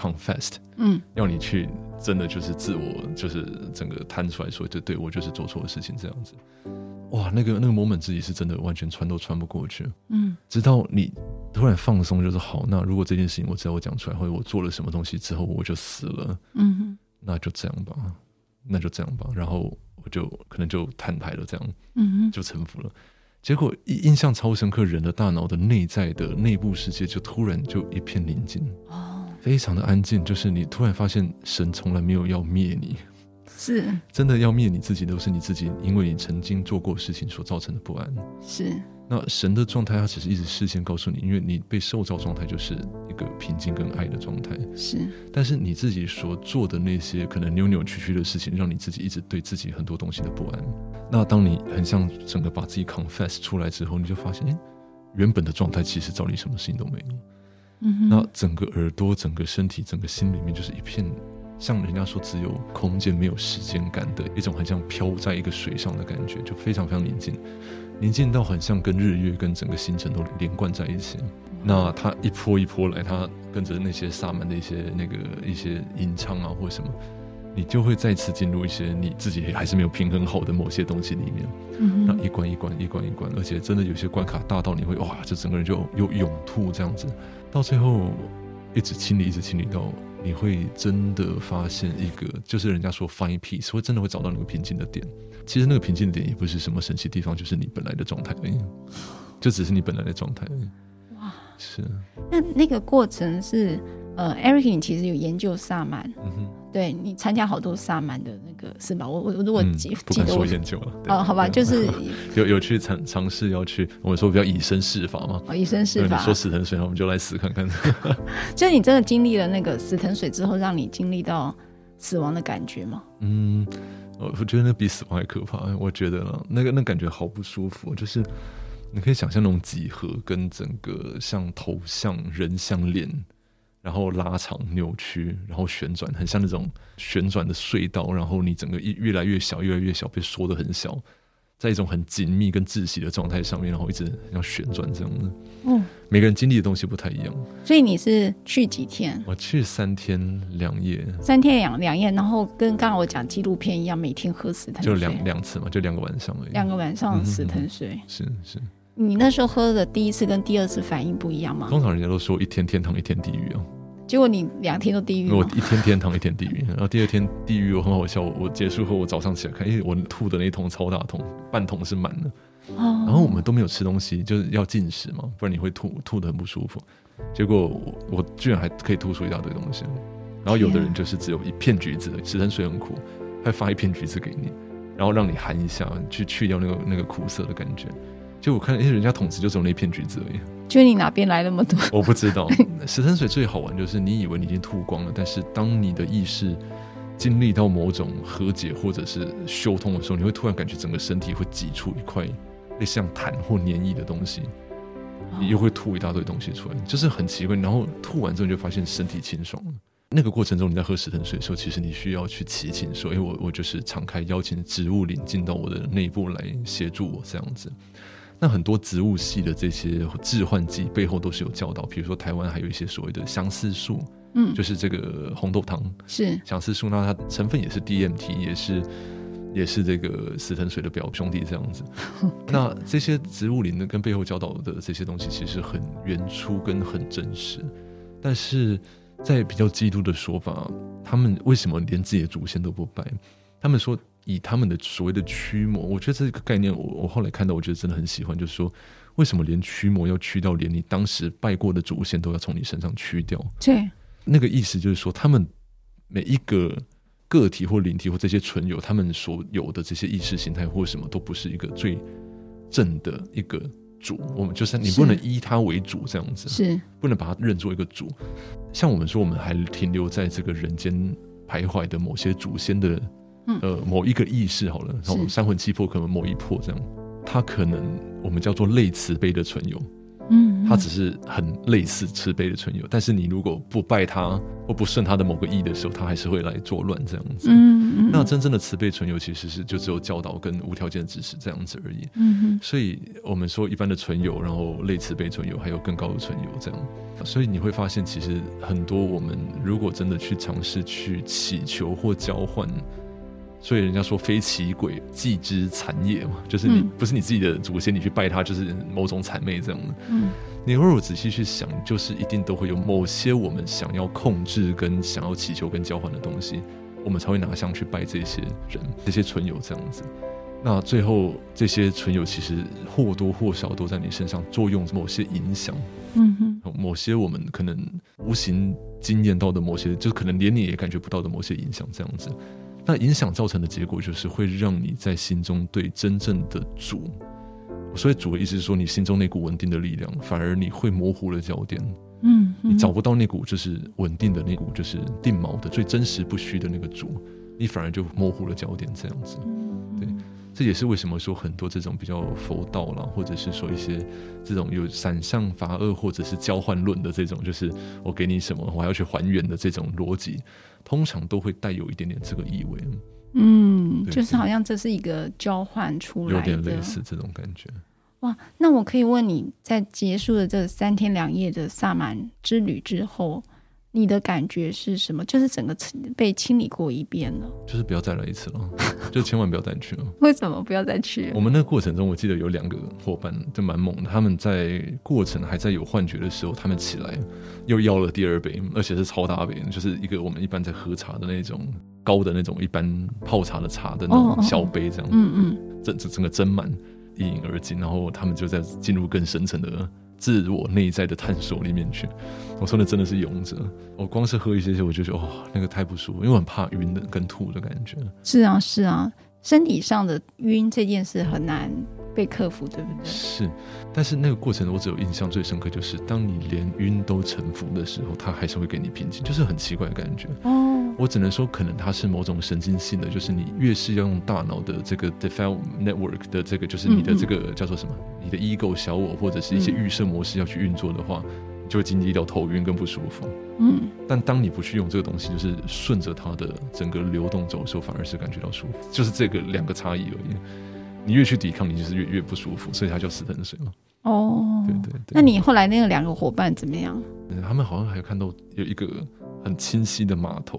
confess，嗯，要你去真的就是自我，就是整个摊出来说，就对我就是做错的事情这样子。哇，那个那个 moment 自己是真的完全穿都穿不过去，嗯，直到你突然放松，就是好，那如果这件事情我只要我讲出来，或者我做了什么东西之后我就死了，嗯，那就这样吧，那就这样吧，然后我就可能就摊牌了，这样，嗯哼，就臣服了。结果印象超深刻，人的大脑的内在的内部世界就突然就一片宁静，哦，非常的安静，就是你突然发现神从来没有要灭你。是，真的要灭你自己，都是你自己，因为你曾经做过事情所造成的不安。是，那神的状态，他只是一直事先告诉你，因为你被受造状态就是一个平静跟爱的状态。是，但是你自己所做的那些可能扭扭曲曲的事情，让你自己一直对自己很多东西的不安。那当你很像整个把自己 confess 出来之后，你就发现，哎，原本的状态其实照理什么事情都没有。嗯，那整个耳朵、整个身体、整个心里面就是一片。像人家说只有空间没有时间感的一种，很像飘在一个水上的感觉，就非常非常宁静，宁静到很像跟日月跟整个星辰都连贯在一起。那它一波一波来，它跟着那些萨满的一些那个一些吟唱啊或什么，你就会再次进入一些你自己还是没有平衡好的某些东西里面。嗯，那一关一关一关一关，而且真的有些关卡大到你会哇，这整个人就有涌吐这样子，到最后一直清理，一直清理到。你会真的发现一个，就是人家说 find peace，会真的会找到那个平静的点。其实那个平静的点也不是什么神奇的地方，就是你本来的状态而已，就只是你本来的状态而已。哇，是。那那个过程是。呃，Eric，你其实有研究萨满，嗯，对你参加好多萨满的那个是吧？我我如果记、嗯、不敢说研究了，哦，好吧，就是有有去尝尝试要去，我们说比较以身试法嘛，哦，以身试法。你说死藤水，那我们就来死看看。就你真的经历了那个死藤水之后，让你经历到死亡的感觉吗？嗯，我觉得那比死亡还可怕。我觉得了，那个那感觉好不舒服，就是你可以想象那种几何跟整个像头像人像脸。然后拉长、扭曲，然后旋转，很像那种旋转的隧道。然后你整个一越来越小，越来越小，被缩得很小，在一种很紧密跟窒息的状态上面，然后一直要旋转这样的。嗯，每个人经历的东西不太一样。所以你是去几天？我去三天两夜。三天两两夜，然后跟刚刚我讲纪录片一样，每天喝死藤水。就两两次嘛，就两个晚上而已。两个晚上死藤水。嗯、是是。你那时候喝的第一次跟第二次反应不一样吗？通常人家都说一天天堂一天地狱啊，结果你两天都地狱。我一天天堂一天地狱，然后第二天地狱我很好笑。我结束后我早上起来看，因为我吐的那一桶超大桶，半桶是满的。哦。然后我们都没有吃东西，就是要进食嘛，不然你会吐，吐的很不舒服。结果我我居然还可以吐出一大堆东西。然后有的人就是只有一片橘子，死藤水很苦，还发一片橘子给你，然后让你含一下，去去掉那个那个苦涩的感觉。就我看，哎人家桶子就只有那片橘子而已。就你哪边来那么多？我不知道。石藤水最好玩就是你以为你已经吐光了，但是当你的意识经历到某种和解或者是修通的时候，你会突然感觉整个身体会挤出一块类似像痰或黏液的东西，你又会吐一大堆东西出来，就是很奇怪。然后吐完之后你就发现身体清爽了。那个过程中你在喝石藤水的时候，其实你需要去祈请说：“哎，我我就是敞开邀请植物灵进到我的内部来协助我这样子。”那很多植物系的这些致幻剂背后都是有教导，比如说台湾还有一些所谓的相思树，嗯，就是这个红豆汤是相思树，那它成分也是 DMT，也是也是这个死藤水的表兄弟这样子。那这些植物灵的跟背后教导的这些东西其实很原初跟很真实，但是在比较基督的说法，他们为什么连自己的祖先都不拜？他们说。以他们的所谓的驱魔，我觉得这个概念我，我我后来看到，我觉得真的很喜欢。就是说，为什么连驱魔要驱到连你当时拜过的祖先都要从你身上驱掉？对，那个意思就是说，他们每一个个体或灵体或这些存有，他们所有的这些意识形态或什么，都不是一个最正的一个主。我们就是你不能依他为主，这样子是不能把他认作一个主。像我们说，我们还停留在这个人间。徘徊的某些祖先的，呃，某一个意识好了，然后三魂七魄可能某一魄这样，它可能我们叫做类慈悲的存有。嗯，它只是很类似慈悲的存有，但是你如果不拜它或不顺它的某个意的时候，它还是会来作乱这样子。嗯嗯。那真正的慈悲存有其实是就只有教导跟无条件的支持这样子而已。嗯哼。所以我们说一般的存有，然后类慈悲存有，还有更高的存有这样。所以你会发现，其实很多我们如果真的去尝试去祈求或交换。所以人家说非其鬼祭之残也嘛，就是你不是你自己的祖先，你去拜他就是某种谄媚这样的。嗯，你如果仔细去想，就是一定都会有某些我们想要控制跟想要祈求跟交换的东西，我们才会拿香去拜这些人、这些存有这样子。那最后这些存有其实或多或少都在你身上作用某些影响。嗯哼，某些我们可能无形经验到的某些，就可能连你也感觉不到的某些影响这样子。那影响造成的结果，就是会让你在心中对真正的主，所以主的意思是说，你心中那股稳定的力量，反而你会模糊了焦点。嗯，你找不到那股就是稳定的那股，就是定锚的最真实不虚的那个主，你反而就模糊了焦点，这样子。对，这也是为什么说很多这种比较佛道啦，或者是说一些这种有散相法恶或者是交换论的这种，就是我给你什么，我还要去还原的这种逻辑。通常都会带有一点点这个意味，嗯，就是好像这是一个交换出来的，有点类似这种感觉。哇，那我可以问你在结束了这三天两夜的萨满之旅之后，你的感觉是什么？就是整个被清理过一遍了，就是不要再来一次了，就千万不要再去了。为什么不要再去？我们那个过程中，我记得有两个伙伴就蛮猛的，他们在过程还在有幻觉的时候，他们起来又要了第二杯，而且是超大杯，就是一个我们一般在喝茶的那种高的那种一般泡茶的茶的那种小杯这样，嗯嗯，整整整个斟满一饮而尽，然后他们就在进入更深层的。自我内在的探索里面去，我说的真的是勇者。我光是喝一些些，我就觉得哦，那个太不舒服，因为我很怕晕的跟吐的感觉。是啊，是啊，身体上的晕这件事很难被克服，对不对？是，但是那个过程我只有印象最深刻，就是当你连晕都臣服的时候，他还是会给你平静，就是很奇怪的感觉。哦。我只能说，可能它是某种神经性的，就是你越是要用大脑的这个 default network 的这个，就是你的这个叫做什么，你的 ego 小我或者是一些预设模式要去运作的话，就会经历到头晕跟不舒服。嗯，但当你不去用这个东西，就是顺着它的整个流动走的时候，反而是感觉到舒服，就是这个两个差异而已。你越去抵抗，你就是越越不舒服，所以它叫死藤水嘛。哦，对对对。那你后来那个两个伙伴怎么样？他们好像还有看到有一个。很清晰的码头，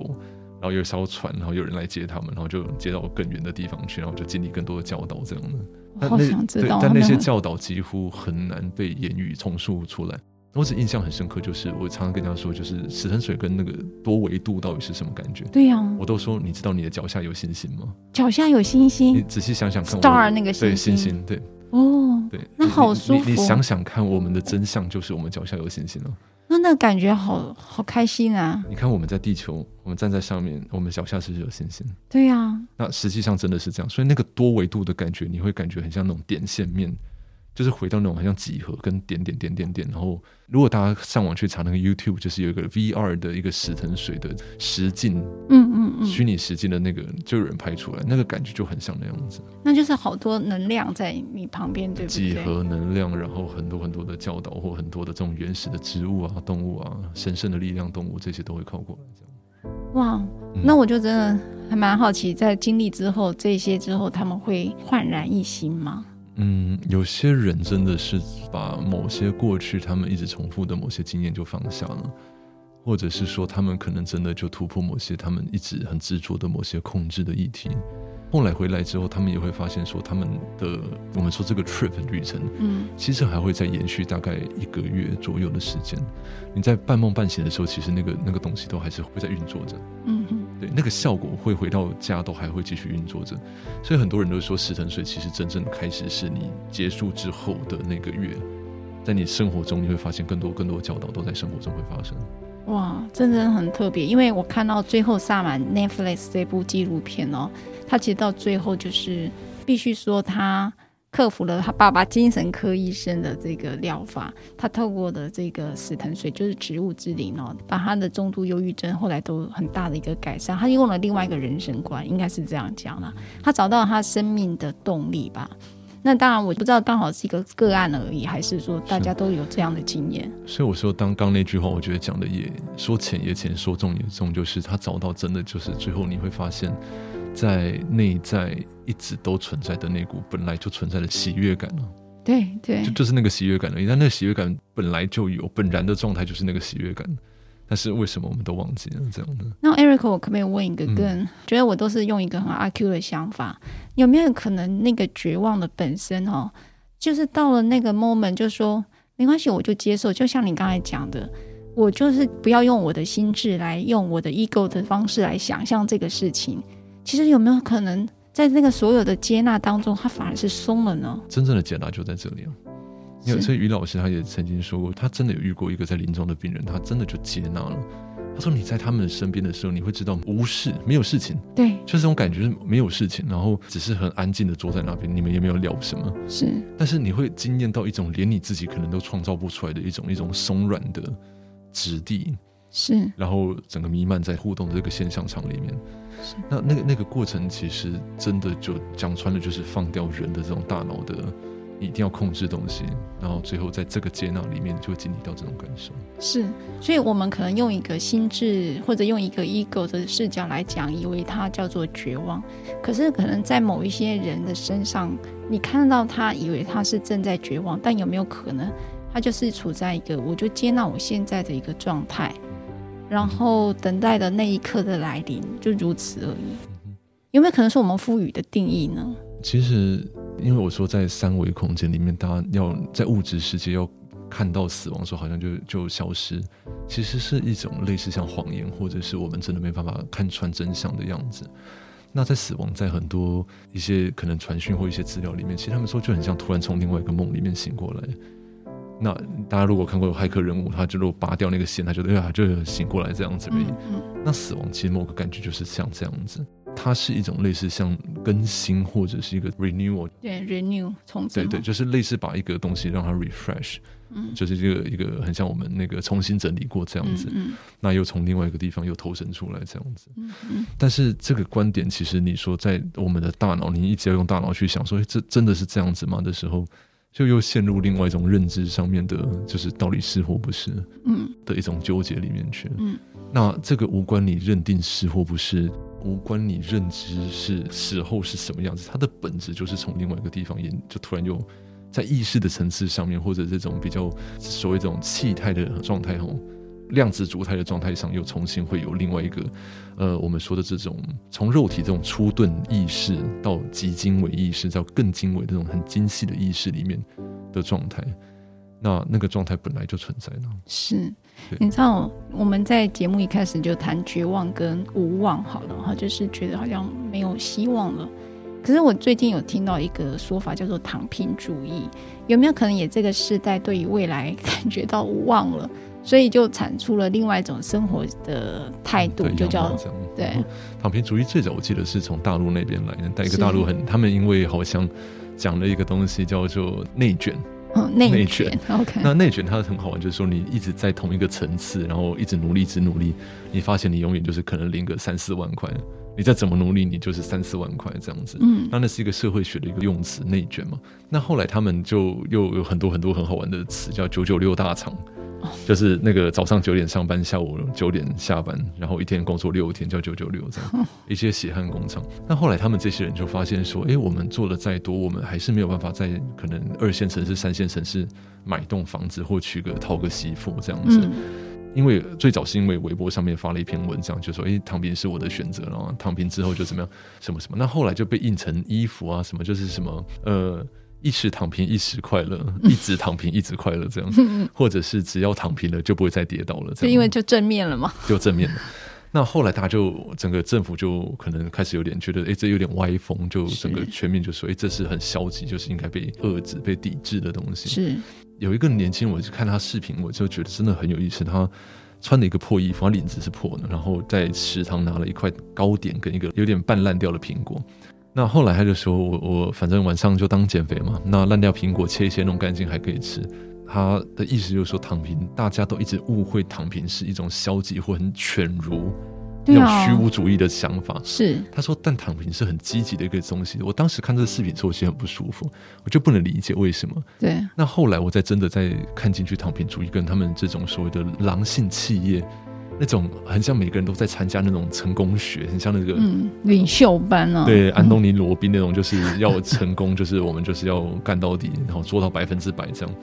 然后有一艘船，然后有人来接他们，然后就接到更远的地方去，然后就经历更多的教导这样的。我好想知道，但那些教导几乎很难被言语重述出来。我只印象很深刻，就是我常常跟他说，就是死神水跟那个多维度到底是什么感觉？对呀、啊，我都说，你知道你的脚下有星星吗？脚下有星星，你仔细想想看，star 那个星星，对星星，对哦，对，那好舒服。你想想看，我们的真相就是我们脚下有星星了。那那感觉好好开心啊！你看我们在地球，我们站在上面，我们脚下是不是有星星？对呀、啊。那实际上真的是这样，所以那个多维度的感觉，你会感觉很像那种点线面。就是回到那种好像几何跟点点点点点，然后如果大家上网去查那个 YouTube，就是有一个 VR 的一个石藤水的实境，嗯嗯嗯，虚拟实境的那个就有人拍出来，那个感觉就很像那样子。那就是好多能量在你旁边，对不对？几何能量，然后很多很多的教导或很多的这种原始的植物啊、动物啊、神圣的力量动物，这些都会靠过来这样。哇，那我就真的还蛮好奇，在经历之后这些之后，他们会焕然一新吗？嗯，有些人真的是把某些过去他们一直重复的某些经验就放下了，或者是说他们可能真的就突破某些他们一直很执着的某些控制的议题。后来回来之后，他们也会发现说，他们的我们说这个 trip 旅程，嗯，其实还会再延续大概一个月左右的时间。你在半梦半醒的时候，其实那个那个东西都还是会在运作着，嗯嗯，对，那个效果会回到家都还会继续运作着。所以很多人都说，死藤水其实真正的开始是你结束之后的那个月，在你生活中你会发现更多更多教导都在生活中会发生。哇，真的很特别，因为我看到最后萨满 Netflix 这部纪录片哦。它其实到最后就是必须说，他克服了他爸爸精神科医生的这个疗法，他透过的这个死藤水就是植物之灵哦，把他的重度忧郁症后来都很大的一个改善。他用了另外一个人生观，应该是这样讲的，他找到他生命的动力吧。那当然，我不知道刚好是一个个案而已，还是说大家都有这样的经验。所以我说，刚刚那句话，我觉得讲的也说浅也浅，说重也重，就是他找到真的就是最后你会发现。在内在一直都存在的那股本来就存在的喜悦感了，对对，就就是那个喜悦感而已。但那个喜悦感本来就有，本然的状态就是那个喜悦感。但是为什么我们都忘记了这样的？那 Eric，我可不可以问一个更，更、嗯、觉得我都是用一个很阿 Q 的想法，有没有可能那个绝望的本身哦，就是到了那个 moment，就说没关系，我就接受。就像你刚才讲的，我就是不要用我的心智来用我的 ego 的方式来想象这个事情。其实有没有可能，在那个所有的接纳当中，他反而是松了呢？真正的解答就在这里啊！因为所以于老师他也曾经说过，他真的有遇过一个在临终的病人，他真的就接纳了。他说：“你在他们身边的时候，你会知道无事，没有事情，对，就是这种感觉是没有事情，然后只是很安静的坐在那边，你们也没有聊什么，是。但是你会惊艳到一种连你自己可能都创造不出来的一种一种松软的质地，是。然后整个弥漫在互动的这个现象场里面。”那那个那个过程，其实真的就讲穿了，就是放掉人的这种大脑的，你一定要控制东西，然后最后在这个接纳里面，就会经历到这种感受。是，所以我们可能用一个心智或者用一个 ego 的视角来讲，以为它叫做绝望，可是可能在某一些人的身上，你看到他，以为他是正在绝望，但有没有可能，他就是处在一个，我就接纳我现在的一个状态。然后等待的那一刻的来临，就如此而已。有没有可能是我们赋予的定义呢？其实，因为我说在三维空间里面，大家要在物质世界要看到死亡的时候，好像就就消失，其实是一种类似像谎言，或者是我们真的没办法看穿真相的样子。那在死亡，在很多一些可能传讯或一些资料里面，其实他们说就很像突然从另外一个梦里面醒过来。那大家如果看过有骇客任务，他就如果拔掉那个线，他就对啊，就醒过来这样子而已。嗯嗯、那死亡其实某个感觉就是像这样子，它是一种类似像更新或者是一个 renewal，对 renew 重置，对对，就是类似把一个东西让它 refresh，嗯，就是这个一个很像我们那个重新整理过这样子，嗯，嗯。那又从另外一个地方又投身出来这样子，嗯嗯，但是这个观点其实你说在我们的大脑，你一直要用大脑去想说，这真的是这样子吗？的时候。就又陷入另外一种认知上面的，就是到底是或不是，嗯，的一种纠结里面去。嗯，那这个无关你认定是或不是，无关你认知是死后是什么样子，它的本质就是从另外一个地方，也就突然又在意识的层次上面，或者这种比较所谓这种气态的状态吼。量子状态的状态上，又重新会有另外一个，呃，我们说的这种从肉体这种初钝意识到极精微意识，到更精微这种很精细的意识里面的状态，那那个状态本来就存在呢。是，你知道我们在节目一开始就谈绝望跟无望，好了哈，就是觉得好像没有希望了。可是我最近有听到一个说法叫做躺平主义，有没有可能也这个时代对于未来感觉到无望了？所以就产出了另外一种生活的态度，就叫对躺平主义。最早我记得是从大陆那边来的，但一个大陆很，他们因为好像讲了一个东西叫做内卷，嗯内卷。OK，那内卷它很好玩，就是说你一直在同一个层次，然后一直努力，一直努力，你发现你永远就是可能领个三四万块，你再怎么努力，你就是三四万块这样子。嗯，那那是一个社会学的一个用词，内卷嘛。那后来他们就又有很多很多很好玩的词，叫九九六大厂。就是那个早上九点上班，下午九点下班，然后一天工作六天，叫九九六这样，一些血汗工厂。那后来他们这些人就发现说，哎，我们做的再多，我们还是没有办法在可能二线城市、三线城市买栋房子或娶个讨个媳妇这样子。因为最早是因为微博上面发了一篇文章，就说，哎，躺平是我的选择，然后躺平之后就怎么样，什么什么。那后来就被印成衣服啊，什么就是什么，呃。一时躺平，一时快乐；一直躺平，一直快乐。这样，或者是只要躺平了，就不会再跌倒了。这样，因为就正面了嘛，就正面了。那后来，大家就整个政府就可能开始有点觉得，哎，这有点歪风，就整个全面就说，哎，这是很消极，就是应该被遏制、被抵制的东西。是有一个年轻人，我就看他视频，我就觉得真的很有意思。他穿了一个破衣服，他领子是破的，然后在食堂拿了一块糕点跟一个有点半烂掉的苹果。那后来他就说我我反正晚上就当减肥嘛，那烂掉苹果切一切弄干净还可以吃。他的意思就是说躺平，大家都一直误会躺平是一种消极或很犬儒。那种虚无主义的想法是他说，但躺平是很积极的一个东西。我当时看这个视频之后，我其实很不舒服，我就不能理解为什么。对，那后来我再真的在看进去躺平主义跟他们这种所谓的狼性企业，那种很像每个人都在参加那种成功学，很像那个嗯领袖班啊，对，安东尼罗宾那种，就是要成功，就是我们就是要干到底，然后做到百分之百这样。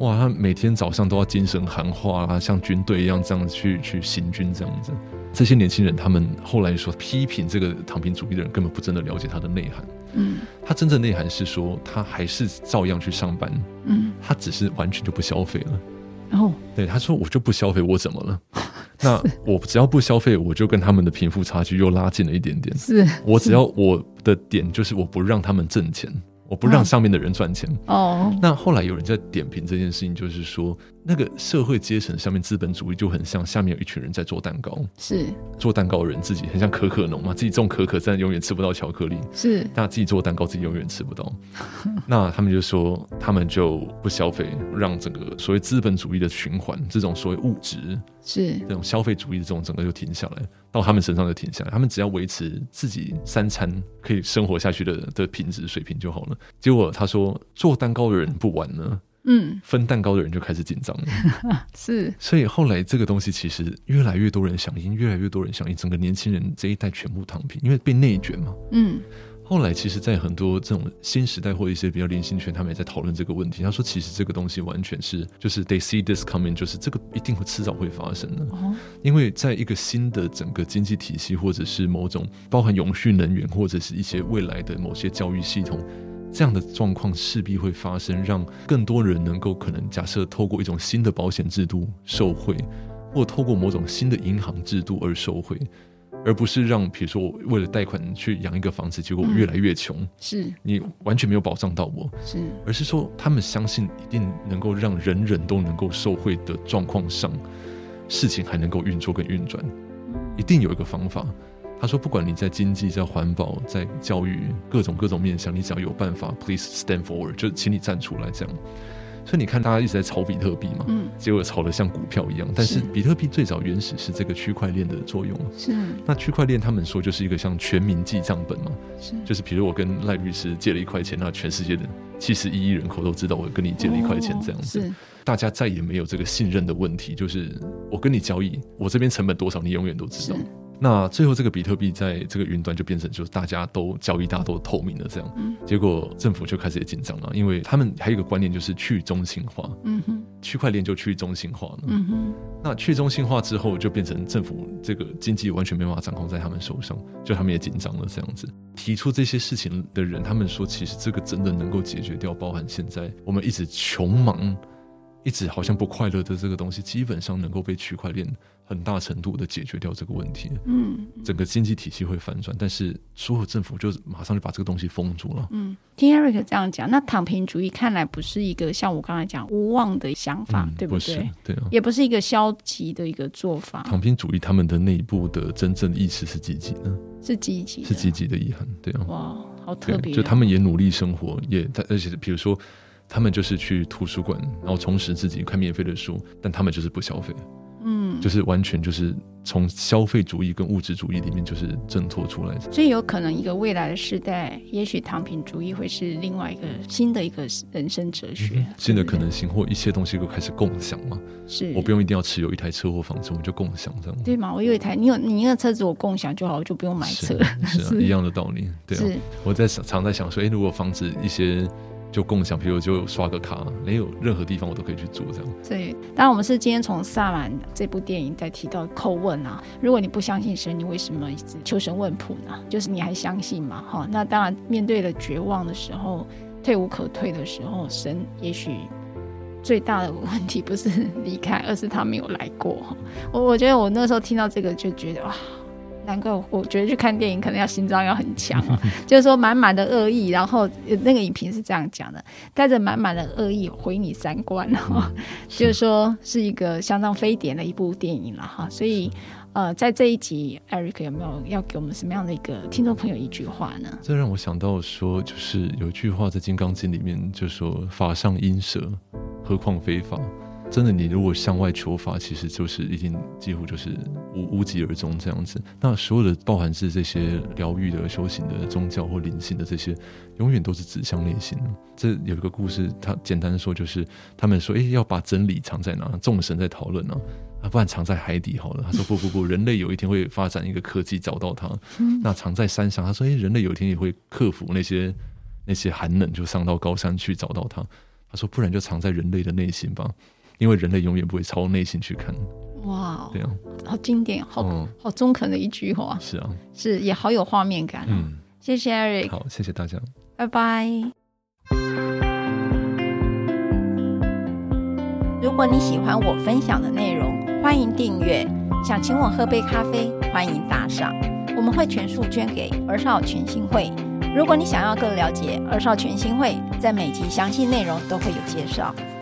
哇，他每天早上都要精神喊话啊，像军队一样这样去去行军这样子。这些年轻人，他们后来说批评这个躺平主义的人，根本不真的了解他的内涵。嗯，他真正内涵是说，他还是照样去上班。嗯，他只是完全就不消费了。哦，对，他说我就不消费，我怎么了？那我只要不消费，我就跟他们的贫富差距又拉近了一点点。是，我只要我的点就是我不让他们挣钱。我不让上面的人赚钱。哦。那后来有人在点评这件事情，就是说，那个社会阶层上面资本主义就很像下面有一群人在做蛋糕，是。做蛋糕的人自己很像可可农嘛，自己种可可，但永远吃不到巧克力，是，那自己做蛋糕自己永远吃不到。那他们就说，他们就不消费，让整个所谓资本主义的循环，这种所谓物质是。这种消费主义的这种整个就停下来。到他们身上就停下来，他们只要维持自己三餐可以生活下去的的品质水平就好了。结果他说，做蛋糕的人不玩了，嗯，分蛋糕的人就开始紧张了，是。所以后来这个东西其实越来越多人响应，越来越多人响应，整个年轻人这一代全部躺平，因为被内卷嘛，嗯。后来，其实，在很多这种新时代或一些比较年轻圈，他们也在讨论这个问题。他说，其实这个东西完全是，就是 they see this coming，就是这个一定会迟早会发生的。因为在一个新的整个经济体系，或者是某种包含永续能源，或者是一些未来的某些教育系统，这样的状况势必会发生，让更多人能够可能假设透过一种新的保险制度受惠，或透过某种新的银行制度而受惠。而不是让，比如说我为了贷款去养一个房子，结果我越来越穷，嗯，是你完全没有保障到我，是，而是说他们相信一定能够让人人都能够受惠的状况上，事情还能够运作跟运转，一定有一个方法。他说，不管你在经济、在环保、在教育各种各种面向，你只要有办法，please stand forward，就请你站出来这样。所以你看，大家一直在炒比特币嘛，嗯，结果炒得像股票一样。但是比特币最早原始是这个区块链的作用，是。那区块链他们说就是一个像全民记账本嘛，是。就是比如我跟赖律师借了一块钱，那全世界的七十一亿人口都知道我跟你借了一块钱，这样子，是。大家再也没有这个信任的问题，就是我跟你交易，我这边成本多少，你永远都知道。那最后这个比特币在这个云端就变成就是大家都交易，大家都透明的这样，结果政府就开始也紧张了，因为他们还有一个观念就是去中心化，嗯哼，区块链就去中心化了，嗯哼，那去中心化之后就变成政府这个经济完全没办法掌控在他们手上，就他们也紧张了这样子。提出这些事情的人，他们说其实这个真的能够解决掉，包含现在我们一直穷忙，一直好像不快乐的这个东西，基本上能够被区块链。很大程度的解决掉这个问题，嗯，整个经济体系会反转，但是所有政府就马上就把这个东西封住了。嗯，听 Eric 这样讲，那躺平主义看来不是一个像我刚才讲无望的想法，嗯、对不对？对啊，也不是一个消极的一个做法。躺平主义他们的内部的真正意识是积极的，是积极，是积极的遗憾。对啊，哇，好特别、哦，就他们也努力生活，也而且比如说他们就是去图书馆，然后充实自己看免费的书，但他们就是不消费。嗯，就是完全就是从消费主义跟物质主义里面就是挣脱出来，所以有可能一个未来的时代，也许躺平主义会是另外一个新的一个人生哲学，嗯、新的可能性或一切东西都开始共享嘛。是我不用一定要持有一台车或房子，我们就共享这样。对嘛？我有一台，你有你那个车子，我共享就好，我就不用买车。是，是啊，是 一样的道理。对啊，我在想常在想说，哎，如果房子一些。就共享，比如就刷个卡，没有任何地方我都可以去做这样。对，当然我们是今天从萨满这部电影在提到叩问啊，如果你不相信神，你为什么一直求神问卜呢？就是你还相信嘛？哈，那当然面对了绝望的时候，退无可退的时候，神也许最大的问题不是离开，而是他没有来过。我我觉得我那时候听到这个就觉得哇。难怪我觉得去看电影可能要心脏要很强啊，就是说满满的恶意，然后那个影评是这样讲的，带着满满的恶意毁你三观 哈，就是说是一个相当非典的一部电影了哈，所以呃，在这一集，Eric 有没有要给我们什么样的一个听众朋友一句话呢？这让我想到说，就是有一句话在《金刚经》里面就说：“法上应舍，何况非法。”真的，你如果向外求法，其实就是已经几乎就是无无疾而终这样子。那所有的包含是这些疗愈的、修行的、宗教或灵性的这些，永远都是指向内心。这有一个故事，他简单的说就是，他们说，诶，要把真理藏在哪？众神在讨论呢，啊，不然藏在海底好了。他说不不不，人类有一天会发展一个科技找到它。那藏在山上，他说，诶，人类有一天也会克服那些那些寒冷，就上到高山去找到它。他说，不然就藏在人类的内心吧。因为人类永远不会朝内心去看。哇，对啊，好经典，好、嗯、好中肯的一句话。是啊，是也好有画面感。嗯，谢谢 Eric。好，谢谢大家，拜拜。如果你喜欢我分享的内容，欢迎订阅。想请我喝杯咖啡，欢迎打赏，我们会全数捐给儿少全新会。如果你想要更了解儿少全新会，在每集详细内容都会有介绍。